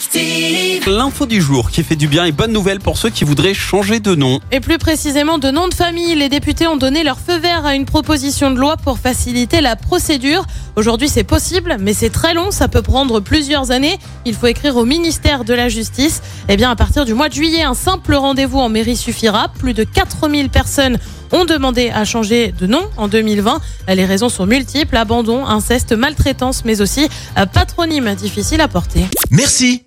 Active. L'info du jour qui fait du bien et bonne nouvelle pour ceux qui voudraient changer de nom. Et plus précisément de nom de famille, les députés ont donné leur feu vert à une proposition de loi pour faciliter la procédure. Aujourd'hui c'est possible, mais c'est très long, ça peut prendre plusieurs années. Il faut écrire au ministère de la Justice. Eh bien à partir du mois de juillet, un simple rendez-vous en mairie suffira. Plus de 4000 personnes ont demandé à changer de nom en 2020. Les raisons sont multiples, abandon, inceste, maltraitance, mais aussi euh, patronyme difficile à porter. Merci,